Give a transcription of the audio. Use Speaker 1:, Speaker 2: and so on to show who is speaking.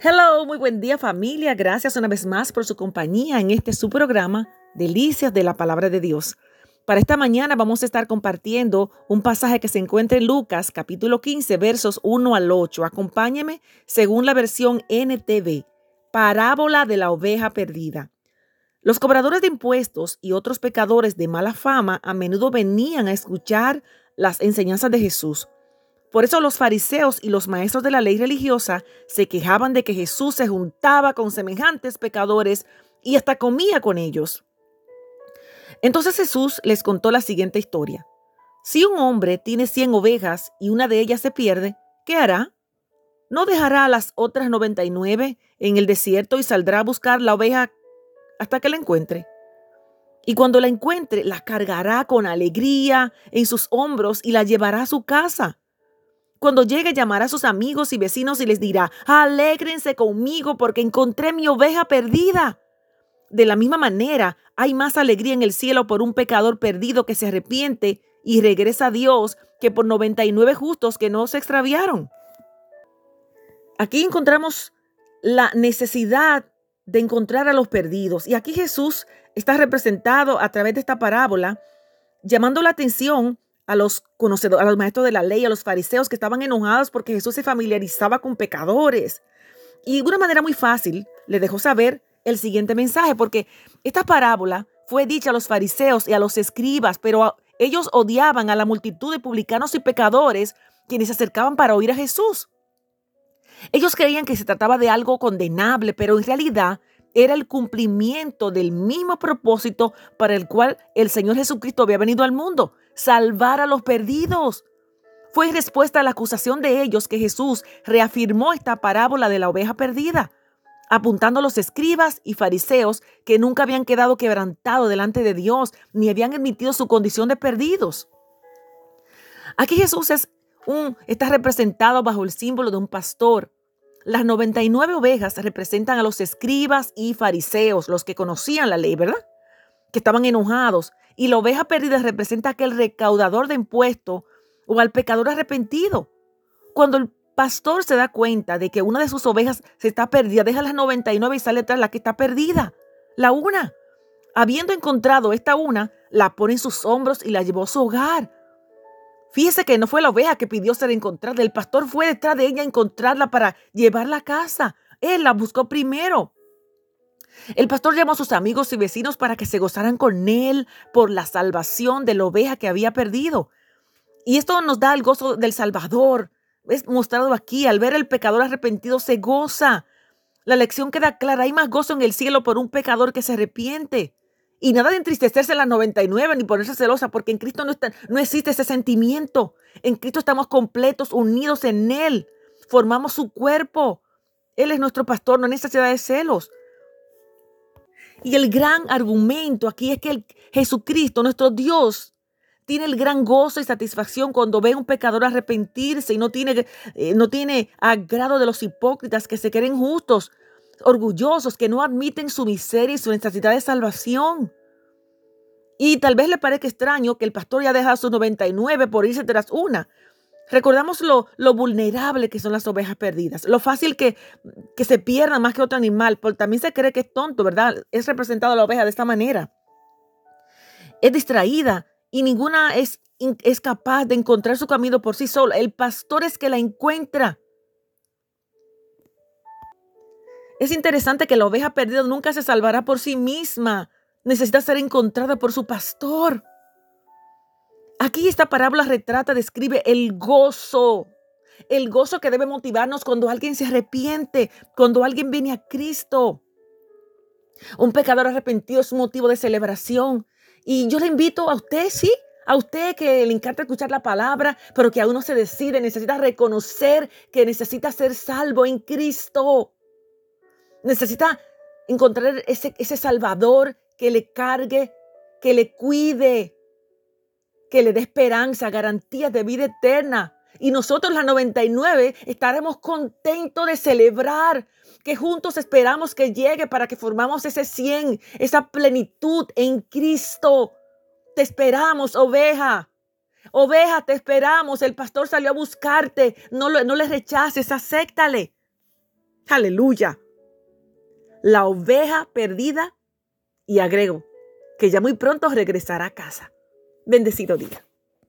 Speaker 1: Hello, muy buen día familia. Gracias una vez más por su compañía en este su programa, Delicias de la Palabra de Dios. Para esta mañana vamos a estar compartiendo un pasaje que se encuentra en Lucas capítulo 15 versos 1 al 8. Acompáñeme según la versión NTV, parábola de la oveja perdida. Los cobradores de impuestos y otros pecadores de mala fama a menudo venían a escuchar las enseñanzas de Jesús. Por eso los fariseos y los maestros de la ley religiosa se quejaban de que Jesús se juntaba con semejantes pecadores y hasta comía con ellos. Entonces Jesús les contó la siguiente historia. Si un hombre tiene cien ovejas y una de ellas se pierde, ¿qué hará? ¿No dejará a las otras 99 en el desierto y saldrá a buscar la oveja hasta que la encuentre? Y cuando la encuentre, la cargará con alegría en sus hombros y la llevará a su casa. Cuando llegue llamará a sus amigos y vecinos y les dirá, alégrense conmigo porque encontré mi oveja perdida. De la misma manera, hay más alegría en el cielo por un pecador perdido que se arrepiente y regresa a Dios que por 99 justos que no se extraviaron. Aquí encontramos la necesidad de encontrar a los perdidos. Y aquí Jesús está representado a través de esta parábola, llamando la atención a los conocedores, a los maestros de la ley, a los fariseos que estaban enojados porque Jesús se familiarizaba con pecadores. Y de una manera muy fácil le dejó saber el siguiente mensaje, porque esta parábola fue dicha a los fariseos y a los escribas, pero ellos odiaban a la multitud de publicanos y pecadores quienes se acercaban para oír a Jesús. Ellos creían que se trataba de algo condenable, pero en realidad era el cumplimiento del mismo propósito para el cual el Señor Jesucristo había venido al mundo, salvar a los perdidos. Fue en respuesta a la acusación de ellos que Jesús reafirmó esta parábola de la oveja perdida, apuntando a los escribas y fariseos que nunca habían quedado quebrantados delante de Dios ni habían admitido su condición de perdidos. Aquí Jesús es un, está representado bajo el símbolo de un pastor. Las 99 ovejas representan a los escribas y fariseos, los que conocían la ley, ¿verdad? Que estaban enojados y la oveja perdida representa aquel recaudador de impuestos o al pecador arrepentido. Cuando el pastor se da cuenta de que una de sus ovejas se está perdida, deja las 99 y sale tras la que está perdida, la una. Habiendo encontrado esta una, la pone en sus hombros y la llevó a su hogar. Fíjese que no fue la oveja que pidió ser encontrada, el pastor fue detrás de ella a encontrarla para llevarla a casa. Él la buscó primero. El pastor llamó a sus amigos y vecinos para que se gozaran con él por la salvación de la oveja que había perdido. Y esto nos da el gozo del Salvador. Es mostrado aquí, al ver el pecador arrepentido se goza. La lección queda clara, hay más gozo en el cielo por un pecador que se arrepiente. Y nada de entristecerse a las 99 ni ponerse celosa, porque en Cristo no, no existe ese sentimiento. En Cristo estamos completos, unidos en Él. Formamos su cuerpo. Él es nuestro pastor, no hay necesidad de celos. Y el gran argumento aquí es que el Jesucristo, nuestro Dios, tiene el gran gozo y satisfacción cuando ve a un pecador arrepentirse y no tiene, eh, no tiene agrado de los hipócritas que se creen justos, orgullosos, que no admiten su miseria y su necesidad de salvación. Y tal vez le parezca extraño que el pastor ya deja sus 99 por irse tras una. Recordamos lo, lo, vulnerable que son las ovejas perdidas, lo fácil que, que se pierdan más que otro animal, porque también se cree que es tonto, ¿verdad? Es representado la oveja de esta manera. Es distraída y ninguna es, es capaz de encontrar su camino por sí sola. El pastor es que la encuentra. Es interesante que la oveja perdida nunca se salvará por sí misma. Necesita ser encontrada por su pastor. Aquí esta parábola retrata, describe el gozo, el gozo que debe motivarnos cuando alguien se arrepiente, cuando alguien viene a Cristo. Un pecador arrepentido es un motivo de celebración. Y yo le invito a usted, sí, a usted que le encanta escuchar la palabra, pero que aún no se decide, necesita reconocer que necesita ser salvo en Cristo. Necesita encontrar ese, ese Salvador que le cargue, que le cuide, que le dé esperanza, garantías de vida eterna. Y nosotros, las 99, estaremos contentos de celebrar que juntos esperamos que llegue para que formamos ese 100, esa plenitud en Cristo. Te esperamos, oveja. Oveja, te esperamos. El pastor salió a buscarte. No, no le rechaces, acéptale. Aleluya. La oveja perdida y agrego que ya muy pronto regresará a casa. Bendecido día.